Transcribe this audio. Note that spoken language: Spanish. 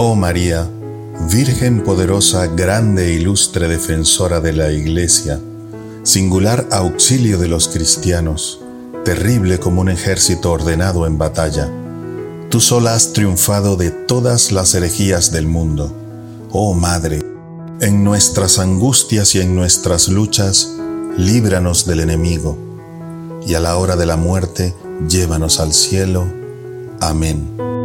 Oh María, Virgen poderosa, grande e ilustre defensora de la Iglesia, singular auxilio de los cristianos, terrible como un ejército ordenado en batalla, tú sola has triunfado de todas las herejías del mundo. Oh Madre, en nuestras angustias y en nuestras luchas, líbranos del enemigo, y a la hora de la muerte, llévanos al cielo. Amén.